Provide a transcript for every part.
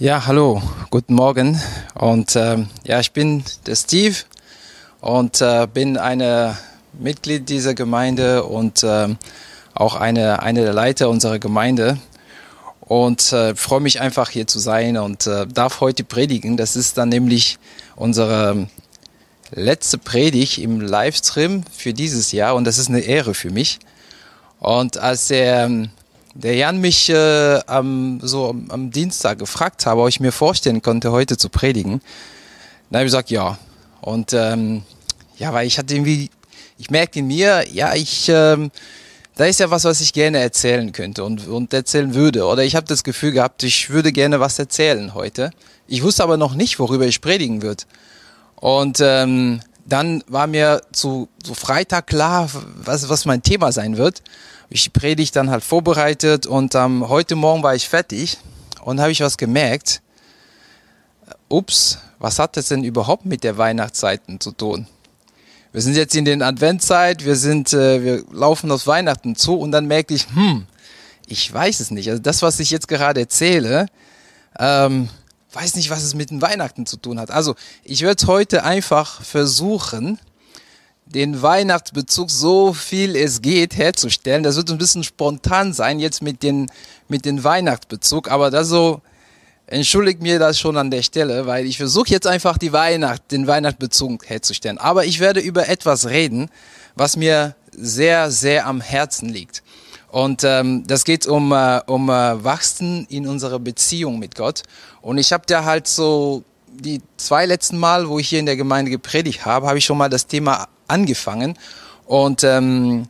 Ja, hallo, guten Morgen. Und äh, ja, ich bin der Steve und äh, bin eine Mitglied dieser Gemeinde und äh, auch eine, eine der Leiter unserer Gemeinde. Und äh, freue mich einfach hier zu sein und äh, darf heute predigen. Das ist dann nämlich unsere letzte Predigt im Livestream für dieses Jahr und das ist eine Ehre für mich. Und als der der Jan mich äh, am, so am, Dienstag gefragt habe, ob ich mir vorstellen konnte, heute zu predigen, dann habe ich gesagt, ja. Und ähm, ja, weil ich hatte irgendwie, ich merkte in mir, ja, ich, ähm, da ist ja was, was ich gerne erzählen könnte und, und erzählen würde. Oder ich habe das Gefühl gehabt, ich würde gerne was erzählen heute. Ich wusste aber noch nicht, worüber ich predigen würde. Und ähm, dann war mir zu, zu Freitag klar, was, was mein Thema sein wird ich die Predigt dann halt vorbereitet und ähm, heute Morgen war ich fertig und habe ich was gemerkt. Ups, was hat das denn überhaupt mit der Weihnachtszeiten zu tun? Wir sind jetzt in den Adventszeit, wir sind, äh, wir laufen auf Weihnachten zu und dann merke ich, hm, ich weiß es nicht. Also das, was ich jetzt gerade erzähle, ähm, weiß nicht, was es mit den Weihnachten zu tun hat. Also ich werde heute einfach versuchen, den Weihnachtsbezug so viel es geht herzustellen. Das wird ein bisschen spontan sein jetzt mit den, mit den Weihnachtsbezug, aber das so, entschuldigt mir das schon an der Stelle, weil ich versuche jetzt einfach die Weihnacht, den Weihnachtsbezug herzustellen. Aber ich werde über etwas reden, was mir sehr, sehr am Herzen liegt. Und ähm, das geht um, äh, um äh, Wachsen in unserer Beziehung mit Gott. Und ich habe da halt so die zwei letzten Mal, wo ich hier in der Gemeinde gepredigt habe, habe ich schon mal das Thema angefangen und, ähm,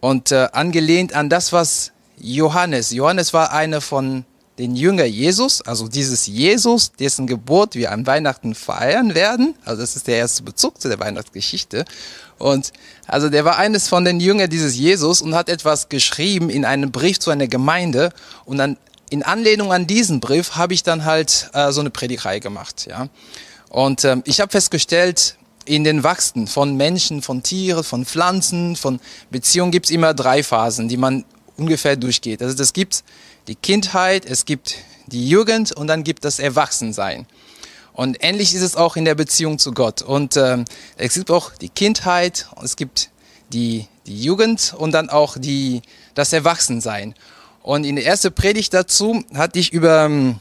und äh, angelehnt an das, was Johannes, Johannes war einer von den Jünger Jesus, also dieses Jesus, dessen Geburt wir an Weihnachten feiern werden. Also das ist der erste Bezug zu der Weihnachtsgeschichte. Und also der war eines von den Jüngern dieses Jesus und hat etwas geschrieben in einem Brief zu einer Gemeinde. Und dann in Anlehnung an diesen Brief habe ich dann halt äh, so eine Predigreihe gemacht. Ja. Und ähm, ich habe festgestellt, in den Wachsen von Menschen, von Tieren, von Pflanzen, von Beziehungen gibt es immer drei Phasen, die man ungefähr durchgeht. Also es gibt die Kindheit, es gibt die Jugend und dann gibt es Erwachsensein. Und ähnlich ist es auch in der Beziehung zu Gott. Und ähm, es gibt auch die Kindheit, es gibt die, die Jugend und dann auch die, das Erwachsensein. Und in der ersten Predigt dazu hatte ich über ähm,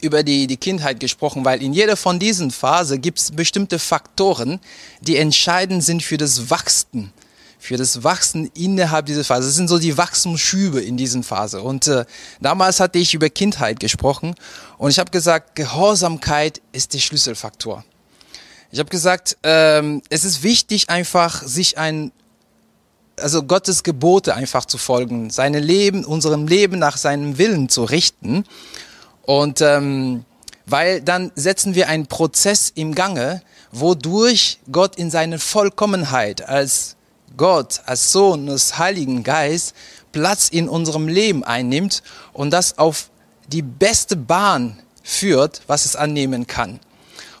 über die, die Kindheit gesprochen, weil in jeder von diesen Phasen gibt es bestimmte Faktoren, die entscheidend sind für das Wachsen, für das Wachsen innerhalb dieser Phase. Das sind so die Wachstumsschübe in diesen Phase. Und äh, damals hatte ich über Kindheit gesprochen und ich habe gesagt, Gehorsamkeit ist der Schlüsselfaktor. Ich habe gesagt, ähm, es ist wichtig, einfach sich ein also Gottes Gebote einfach zu folgen, seine Leben, unserem Leben nach seinem Willen zu richten. Und ähm, weil dann setzen wir einen Prozess im Gange, wodurch Gott in seiner Vollkommenheit als Gott, als Sohn des Heiligen Geist Platz in unserem Leben einnimmt und das auf die beste Bahn führt, was es annehmen kann.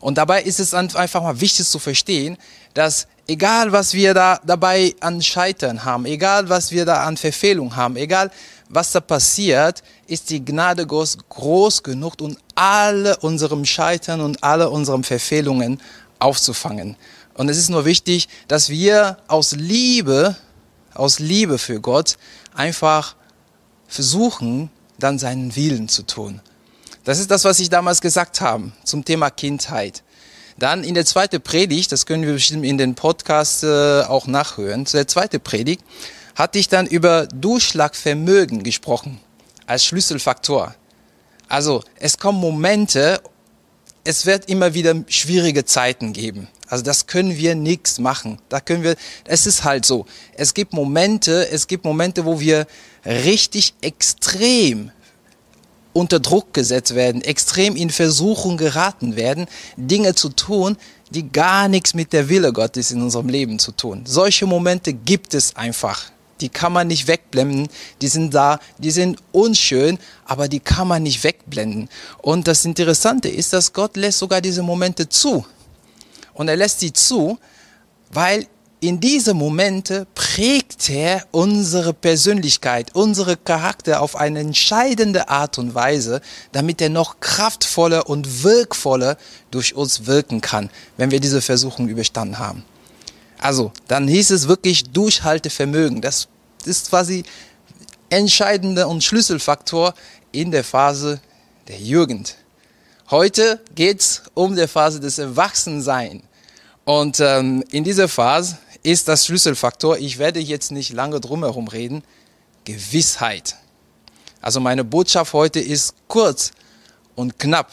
Und dabei ist es einfach mal wichtig zu verstehen, dass egal was wir da dabei an Scheitern haben, egal was wir da an Verfehlung haben, egal was da passiert, ist die Gnade Gottes groß genug, um alle unserem Scheitern und alle unseren Verfehlungen aufzufangen. Und es ist nur wichtig, dass wir aus Liebe, aus Liebe für Gott einfach versuchen, dann seinen Willen zu tun. Das ist das, was ich damals gesagt habe zum Thema Kindheit. Dann in der zweiten Predigt, das können wir bestimmt in den Podcast äh, auch nachhören, zu der zweiten Predigt hatte ich dann über Durchschlagvermögen gesprochen als Schlüsselfaktor. Also es kommen Momente, es wird immer wieder schwierige Zeiten geben. Also das können wir nichts machen. Da können wir, es ist halt so. Es gibt Momente, es gibt Momente, wo wir richtig extrem unter Druck gesetzt werden, extrem in Versuchung geraten werden, Dinge zu tun, die gar nichts mit der Wille Gottes in unserem Leben zu tun. Solche Momente gibt es einfach die kann man nicht wegblenden, die sind da, die sind unschön, aber die kann man nicht wegblenden. Und das Interessante ist, dass Gott lässt sogar diese Momente zu. Und er lässt sie zu, weil in diese Momente prägt er unsere Persönlichkeit, unsere Charakter auf eine entscheidende Art und Weise, damit er noch kraftvoller und wirkvoller durch uns wirken kann, wenn wir diese Versuchung überstanden haben. Also, dann hieß es wirklich Durchhaltevermögen. Das ist quasi entscheidender und Schlüsselfaktor in der Phase der Jugend. Heute geht's um die Phase des Erwachsenseins. Und ähm, in dieser Phase ist das Schlüsselfaktor, ich werde jetzt nicht lange drumherum reden, Gewissheit. Also meine Botschaft heute ist kurz und knapp.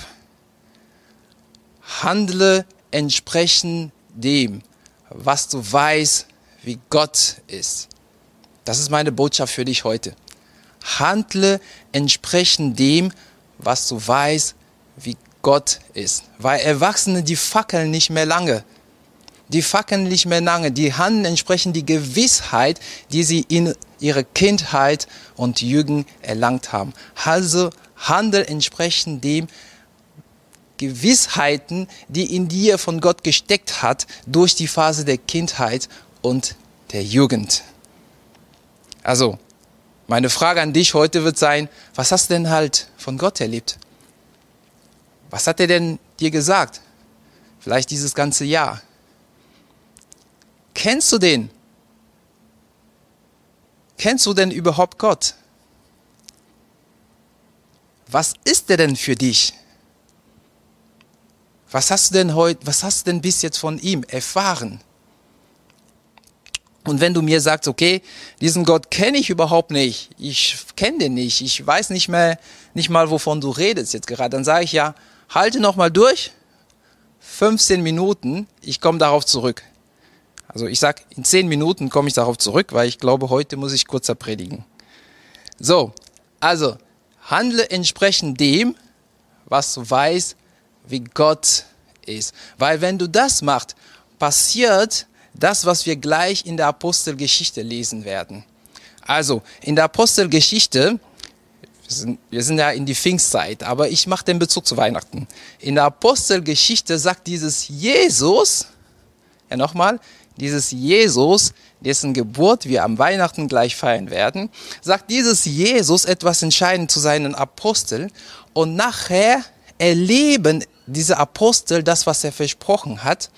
Handle entsprechend dem, was du weißt, wie Gott ist. Das ist meine Botschaft für dich heute. Handle entsprechend dem, was du weißt, wie Gott ist. Weil Erwachsene, die fackeln nicht mehr lange. Die fackeln nicht mehr lange. Die handeln entsprechend die Gewissheit, die sie in ihrer Kindheit und Jugend erlangt haben. Also handel entsprechend dem Gewissheiten, die in dir von Gott gesteckt hat durch die Phase der Kindheit und der Jugend. Also, meine Frage an dich heute wird sein, was hast du denn halt von Gott erlebt? Was hat er denn dir gesagt? Vielleicht dieses ganze Jahr. Kennst du den? Kennst du denn überhaupt Gott? Was ist er denn für dich? Was hast du denn heute, was hast du denn bis jetzt von ihm erfahren? Und wenn du mir sagst, okay, diesen Gott kenne ich überhaupt nicht, ich kenne den nicht, ich weiß nicht mehr, nicht mal, wovon du redest jetzt gerade, dann sage ich ja, halte noch mal durch, 15 Minuten, ich komme darauf zurück. Also ich sage, in 10 Minuten komme ich darauf zurück, weil ich glaube, heute muss ich kurzer predigen. So, also handle entsprechend dem, was du weißt, wie Gott ist. Weil wenn du das machst, passiert das, was wir gleich in der Apostelgeschichte lesen werden. Also in der Apostelgeschichte, wir sind, wir sind ja in die Pfingstzeit, aber ich mache den Bezug zu Weihnachten. In der Apostelgeschichte sagt dieses Jesus, ja nochmal, dieses Jesus, dessen Geburt wir am Weihnachten gleich feiern werden, sagt dieses Jesus etwas entscheidend zu seinen Aposteln und nachher erleben diese Apostel das, was er versprochen hat.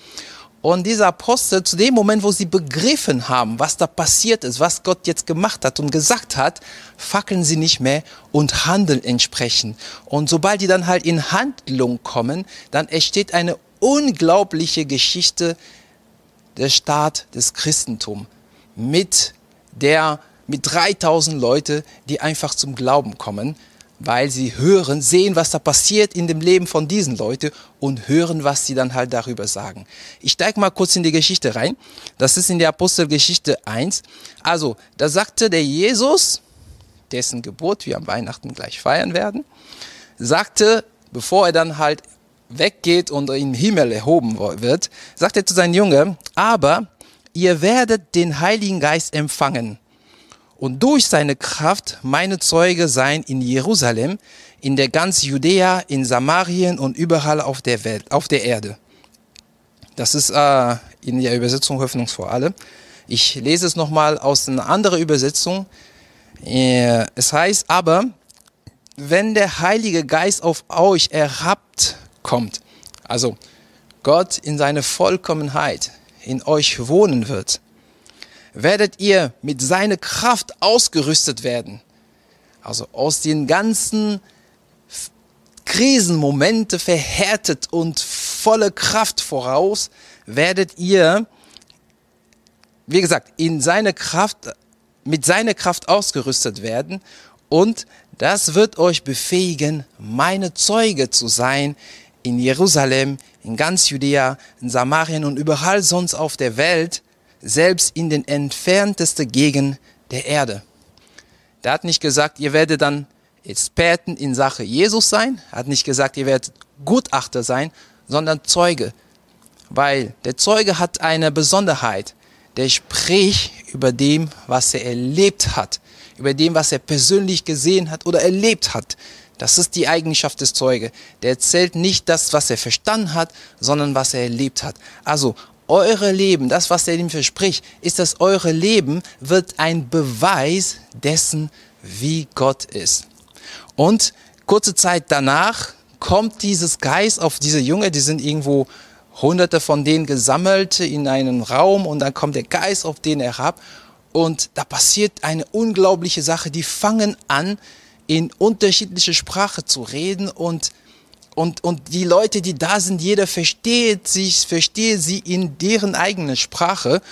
Und diese Apostel, zu dem Moment, wo sie begriffen haben, was da passiert ist, was Gott jetzt gemacht hat und gesagt hat, fackeln sie nicht mehr und handeln entsprechend. Und sobald die dann halt in Handlung kommen, dann entsteht eine unglaubliche Geschichte der Start des Christentums mit der mit 3000 Leute, die einfach zum Glauben kommen weil sie hören, sehen, was da passiert in dem Leben von diesen Leuten und hören, was sie dann halt darüber sagen. Ich steige mal kurz in die Geschichte rein. Das ist in der Apostelgeschichte 1. Also, da sagte der Jesus, dessen Geburt wir am Weihnachten gleich feiern werden, sagte, bevor er dann halt weggeht und in den Himmel erhoben wird, sagt er zu seinen Jüngern, aber ihr werdet den Heiligen Geist empfangen und durch seine Kraft meine Zeuge sein in Jerusalem, in der ganz Judäa, in Samarien und überall auf der Welt, auf der Erde. Das ist äh, in der Übersetzung Hoffnung vor alle. Ich lese es nochmal aus einer anderen Übersetzung. Äh, es heißt aber, wenn der Heilige Geist auf euch erhabt kommt, also Gott in seiner Vollkommenheit in euch wohnen wird, werdet ihr mit seiner Kraft ausgerüstet werden. Also aus den ganzen Krisenmomente verhärtet und volle Kraft voraus, werdet ihr, wie gesagt, in seine Kraft, mit seiner Kraft ausgerüstet werden und das wird euch befähigen, meine Zeuge zu sein in Jerusalem, in ganz Judäa, in Samarien und überall sonst auf der Welt, selbst in den entferntesten Gegenden der Erde. Der hat nicht gesagt, ihr werdet dann Experten in Sache Jesus sein, hat nicht gesagt, ihr werdet Gutachter sein, sondern Zeuge. Weil der Zeuge hat eine Besonderheit. Der spricht über dem, was er erlebt hat, über dem, was er persönlich gesehen hat oder erlebt hat. Das ist die Eigenschaft des Zeuge. Der erzählt nicht das, was er verstanden hat, sondern was er erlebt hat. Also eure Leben, das, was er ihm verspricht, ist, dass eure Leben wird ein Beweis dessen, wie Gott ist. Und kurze Zeit danach kommt dieses Geist auf diese Jünger, die sind irgendwo hunderte von denen gesammelt in einen Raum und dann kommt der Geist auf den herab und da passiert eine unglaubliche Sache. Die fangen an, in unterschiedliche Sprache zu reden und und, und die Leute, die da sind, jeder versteht sich, versteht sie in deren eigenen Sprache.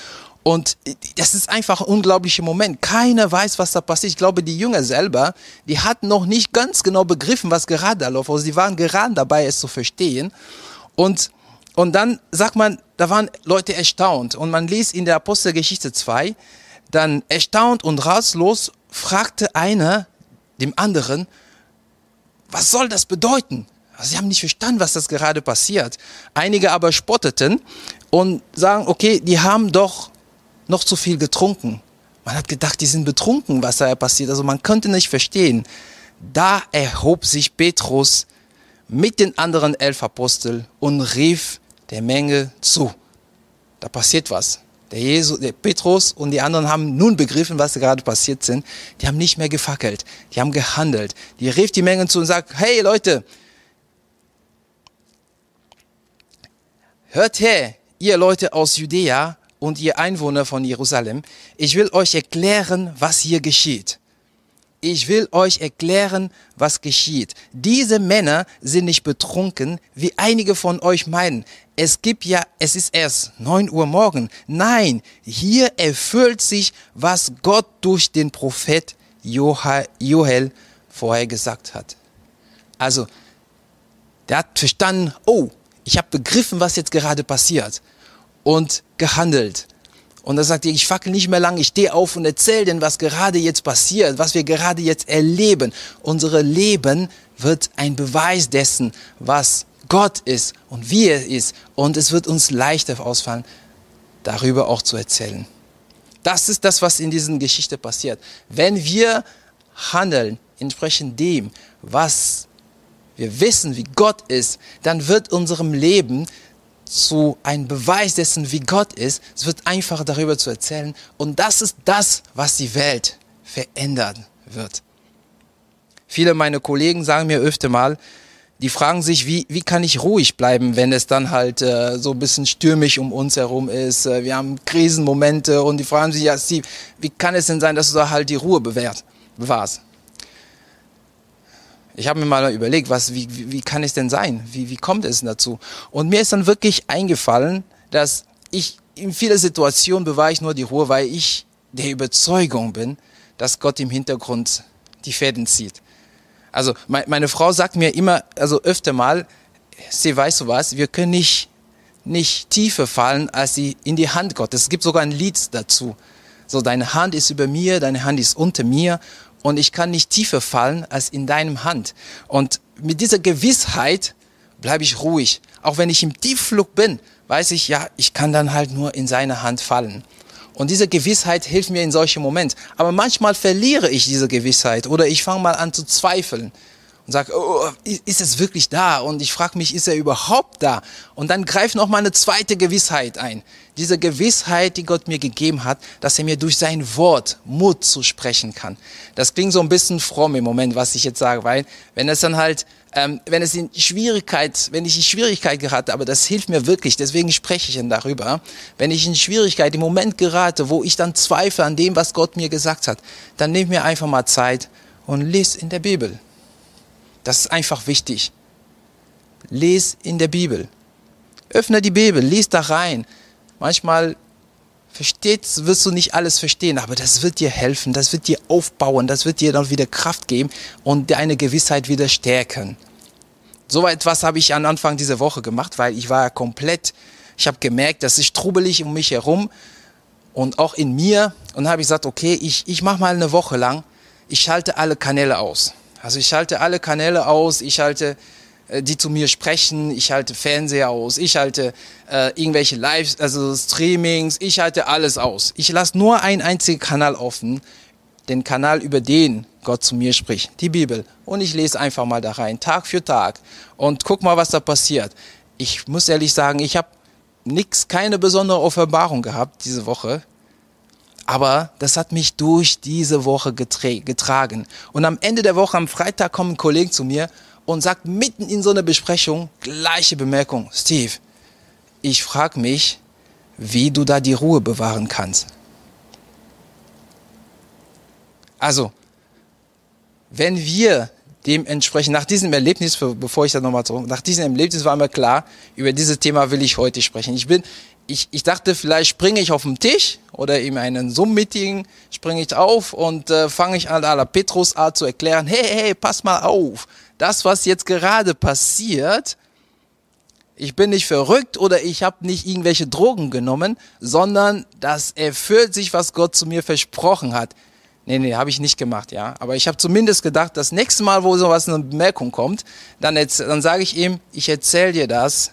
Und das ist einfach ein unglaublicher Moment. Keiner weiß, was da passiert. Ich glaube, die Jünger selber, die hatten noch nicht ganz genau begriffen, was gerade da läuft. Also sie waren gerade dabei, es zu verstehen. Und, und dann sagt man, da waren Leute erstaunt. Und man liest in der Apostelgeschichte 2, dann erstaunt und ratlos fragte einer dem anderen, was soll das bedeuten? Sie haben nicht verstanden, was das gerade passiert. Einige aber spotteten und sagen, okay, die haben doch noch zu viel getrunken. Man hat gedacht, die sind betrunken, was da passiert. Also man könnte nicht verstehen. Da erhob sich Petrus mit den anderen elf Aposteln und rief der Menge zu. Da passiert was. Der, Jesus, der Petrus und die anderen haben nun begriffen, was gerade passiert sind. Die haben nicht mehr gefackelt, die haben gehandelt. Die rief die Menge zu und sagt, hey Leute, Hört her, ihr Leute aus Judäa und ihr Einwohner von Jerusalem, ich will euch erklären, was hier geschieht. Ich will euch erklären, was geschieht. Diese Männer sind nicht betrunken, wie einige von euch meinen. Es gibt ja, es ist erst neun Uhr morgen. Nein, hier erfüllt sich, was Gott durch den Prophet Joel vorher gesagt hat. Also, der hat verstanden, oh, ich habe begriffen, was jetzt gerade passiert und gehandelt. Und da sagt ich fackel nicht mehr lang, ich stehe auf und erzähle denn, was gerade jetzt passiert, was wir gerade jetzt erleben. Unsere Leben wird ein Beweis dessen, was Gott ist und wie er ist. Und es wird uns leichter ausfallen, darüber auch zu erzählen. Das ist das, was in diesen Geschichte passiert. Wenn wir handeln entsprechend dem, was wir wissen, wie Gott ist, dann wird unserem Leben zu einem Beweis dessen, wie Gott ist. Es wird einfacher darüber zu erzählen. Und das ist das, was die Welt verändern wird. Viele meiner Kollegen sagen mir öfter mal, die fragen sich, wie, wie kann ich ruhig bleiben, wenn es dann halt äh, so ein bisschen stürmisch um uns herum ist. Äh, wir haben Krisenmomente und die fragen sich, ja, Steve, wie kann es denn sein, dass du da halt die Ruhe bewahrst? Ich habe mir mal überlegt, was, wie, wie, wie kann es denn sein? Wie, wie kommt es dazu? Und mir ist dann wirklich eingefallen, dass ich in vielen Situationen bewahre ich nur die Ruhe, weil ich der Überzeugung bin, dass Gott im Hintergrund die Fäden zieht. Also meine Frau sagt mir immer, also öfter mal, sie weiß so was, wir können nicht, nicht tiefer fallen als sie in die Hand Gottes. Es gibt sogar ein Lied dazu. So, deine Hand ist über mir, deine Hand ist unter mir und ich kann nicht tiefer fallen als in deinem Hand. Und mit dieser Gewissheit bleibe ich ruhig. Auch wenn ich im Tiefflug bin, weiß ich, ja, ich kann dann halt nur in seine Hand fallen. Und diese Gewissheit hilft mir in solchen Momenten. Aber manchmal verliere ich diese Gewissheit oder ich fange mal an zu zweifeln und sage, oh, ist es wirklich da? Und ich frage mich, ist er überhaupt da? Und dann greift noch mal eine zweite Gewissheit ein. Diese Gewissheit, die Gott mir gegeben hat, dass er mir durch sein Wort Mut zu sprechen kann. Das klingt so ein bisschen fromm im Moment, was ich jetzt sage, weil wenn es dann halt, ähm, wenn es in Schwierigkeit, wenn ich in Schwierigkeit gerate, aber das hilft mir wirklich, deswegen spreche ich dann darüber, wenn ich in Schwierigkeit im Moment gerate, wo ich dann zweifle an dem, was Gott mir gesagt hat, dann nehme mir einfach mal Zeit und lese in der Bibel. Das ist einfach wichtig. Lies in der Bibel. Öffne die Bibel, lies da rein. Manchmal versteht, wirst du nicht alles verstehen, aber das wird dir helfen, das wird dir aufbauen, das wird dir dann wieder Kraft geben und deine Gewissheit wieder stärken. So etwas habe ich am Anfang dieser Woche gemacht, weil ich war komplett, ich habe gemerkt, das ist trubelig um mich herum und auch in mir und habe ich gesagt, okay, ich, ich mache mal eine Woche lang, ich schalte alle Kanäle aus. Also ich schalte alle Kanäle aus, ich schalte äh, die zu mir sprechen, ich halte Fernseher aus, ich halte äh, irgendwelche Live, also Streamings, ich halte alles aus. Ich lasse nur einen einzigen Kanal offen, den Kanal, über den Gott zu mir spricht, die Bibel. Und ich lese einfach mal da rein, Tag für Tag und guck mal, was da passiert. Ich muss ehrlich sagen, ich habe nix, keine besondere Offenbarung gehabt diese Woche. Aber das hat mich durch diese Woche getragen. Und am Ende der Woche, am Freitag, kommt ein Kollege zu mir und sagt mitten in so einer Besprechung gleiche Bemerkung. Steve, ich frage mich, wie du da die Ruhe bewahren kannst. Also, wenn wir dementsprechend nach diesem Erlebnis, bevor ich da nochmal zurück, nach diesem Erlebnis war mir klar, über dieses Thema will ich heute sprechen. Ich bin, ich, ich dachte, vielleicht springe ich auf den Tisch oder in einem Zoom-Meeting springe ich auf und äh, fange ich an, aller Petrus Art zu erklären, hey, hey, pass mal auf, das, was jetzt gerade passiert, ich bin nicht verrückt oder ich habe nicht irgendwelche Drogen genommen, sondern das erfüllt sich, was Gott zu mir versprochen hat. Nee, nee, habe ich nicht gemacht, ja. Aber ich habe zumindest gedacht, das nächste Mal, wo sowas eine Bemerkung kommt, dann, dann sage ich ihm, ich erzähle dir das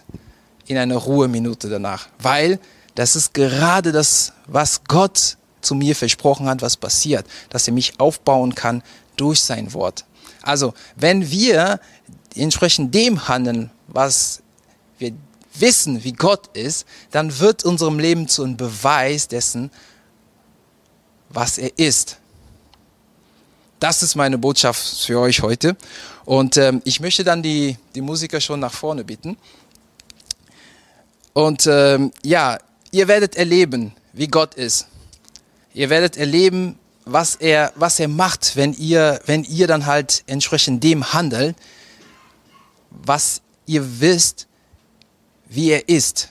in einer Ruheminute danach. Weil das ist gerade das, was Gott zu mir versprochen hat, was passiert, dass er mich aufbauen kann durch sein Wort. Also, wenn wir entsprechend dem handeln, was wir wissen, wie Gott ist, dann wird unserem Leben zu einem Beweis dessen, was er ist. Das ist meine Botschaft für euch heute. Und ähm, ich möchte dann die, die Musiker schon nach vorne bitten. Und ähm, ja, ihr werdet erleben, wie Gott ist. Ihr werdet erleben, was er, was er macht, wenn ihr, wenn ihr dann halt entsprechend dem handelt, was ihr wisst, wie er ist.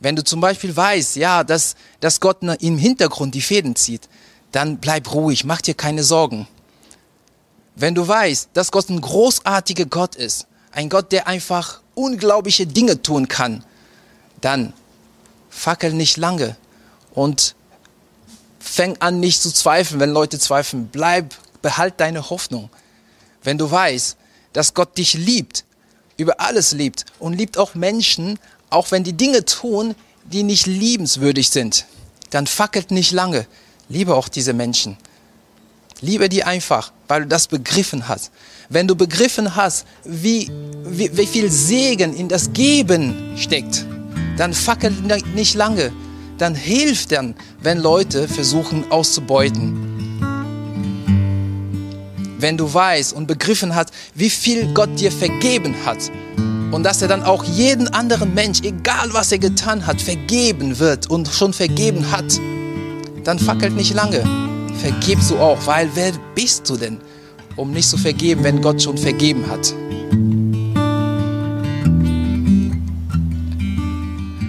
Wenn du zum Beispiel weißt, ja, dass, dass Gott im Hintergrund die Fäden zieht, dann bleib ruhig, mach dir keine Sorgen. Wenn du weißt, dass Gott ein großartiger Gott ist, ein Gott, der einfach unglaubliche Dinge tun kann, dann fackel nicht lange und fäng an nicht zu zweifeln, wenn Leute zweifeln. Bleib, behalt deine Hoffnung. Wenn du weißt, dass Gott dich liebt, über alles liebt und liebt auch Menschen, auch wenn die Dinge tun, die nicht liebenswürdig sind, dann fackelt nicht lange. Liebe auch diese Menschen. Liebe die einfach, weil du das begriffen hast. Wenn du begriffen hast, wie, wie, wie viel Segen in das Geben steckt, dann fackelt nicht lange. Dann hilft dann, wenn Leute versuchen auszubeuten wenn du weißt und begriffen hast, wie viel Gott dir vergeben hat und dass er dann auch jeden anderen Mensch, egal was er getan hat, vergeben wird und schon vergeben hat, dann fackelt nicht lange. Vergibst du auch, weil wer bist du denn, um nicht zu vergeben, wenn Gott schon vergeben hat?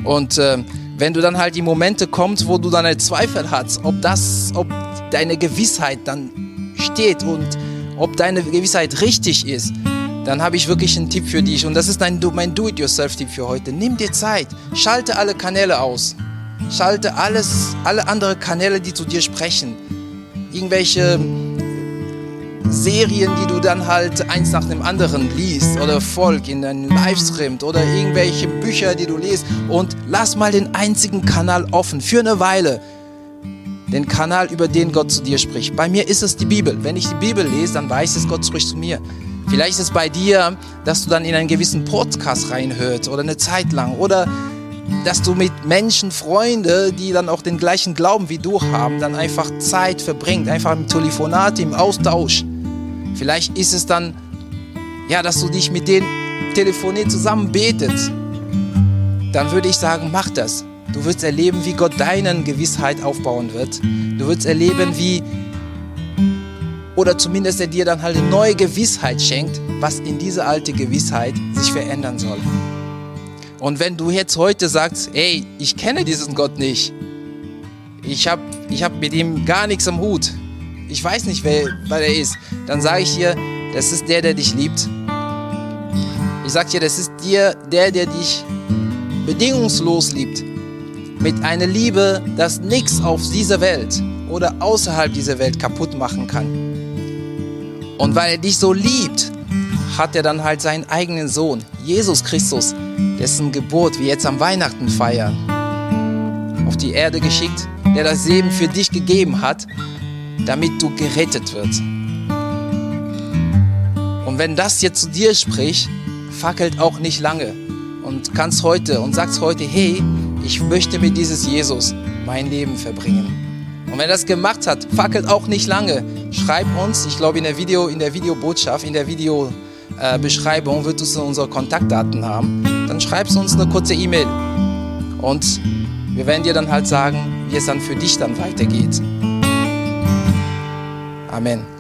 Und äh, wenn du dann halt die Momente kommst, wo du dann Zweifel hast, ob das, ob deine Gewissheit dann steht und ob deine Gewissheit richtig ist, dann habe ich wirklich einen Tipp für dich. Und das ist ein, mein Do-it-yourself-Tipp für heute. Nimm dir Zeit. Schalte alle Kanäle aus. Schalte alles, alle andere Kanäle, die zu dir sprechen. Irgendwelche Serien, die du dann halt eins nach dem anderen liest oder folg in einem Livestream oder irgendwelche Bücher, die du liest und lass mal den einzigen Kanal offen für eine Weile den Kanal, über den Gott zu dir spricht. Bei mir ist es die Bibel. Wenn ich die Bibel lese, dann weiß es, Gott spricht zu mir. Vielleicht ist es bei dir, dass du dann in einen gewissen Podcast reinhörst oder eine Zeit lang oder dass du mit Menschen, Freunde, die dann auch den gleichen Glauben wie du haben, dann einfach Zeit verbringt, einfach im Telefonat, im Austausch. Vielleicht ist es dann, ja, dass du dich mit denen telefoniert zusammen betet. Dann würde ich sagen, mach das. Du wirst erleben, wie Gott deinen Gewissheit aufbauen wird. Du wirst erleben, wie, oder zumindest er dir dann halt eine neue Gewissheit schenkt, was in diese alte Gewissheit sich verändern soll. Und wenn du jetzt heute sagst, ey, ich kenne diesen Gott nicht, ich habe ich hab mit ihm gar nichts am Hut, ich weiß nicht, wer, wer er ist, dann sage ich dir, das ist der, der dich liebt. Ich sage dir, das ist dir der, der dich bedingungslos liebt mit einer Liebe, das nichts auf dieser Welt oder außerhalb dieser Welt kaputt machen kann. Und weil er dich so liebt, hat er dann halt seinen eigenen Sohn, Jesus Christus, dessen Geburt wir jetzt am Weihnachten feiern, auf die Erde geschickt, der das Leben für dich gegeben hat, damit du gerettet wirst. Und wenn das jetzt zu dir spricht, fackelt auch nicht lange, und kannst heute und sagst heute, hey, ich möchte mit dieses Jesus mein Leben verbringen. Und wenn das gemacht hat, fackelt auch nicht lange. Schreib uns, ich glaube in der Video, in der Videobotschaft, in der Videobeschreibung wird es unsere Kontaktdaten haben. Dann schreibst du uns eine kurze E-Mail. Und wir werden dir dann halt sagen, wie es dann für dich dann weitergeht. Amén.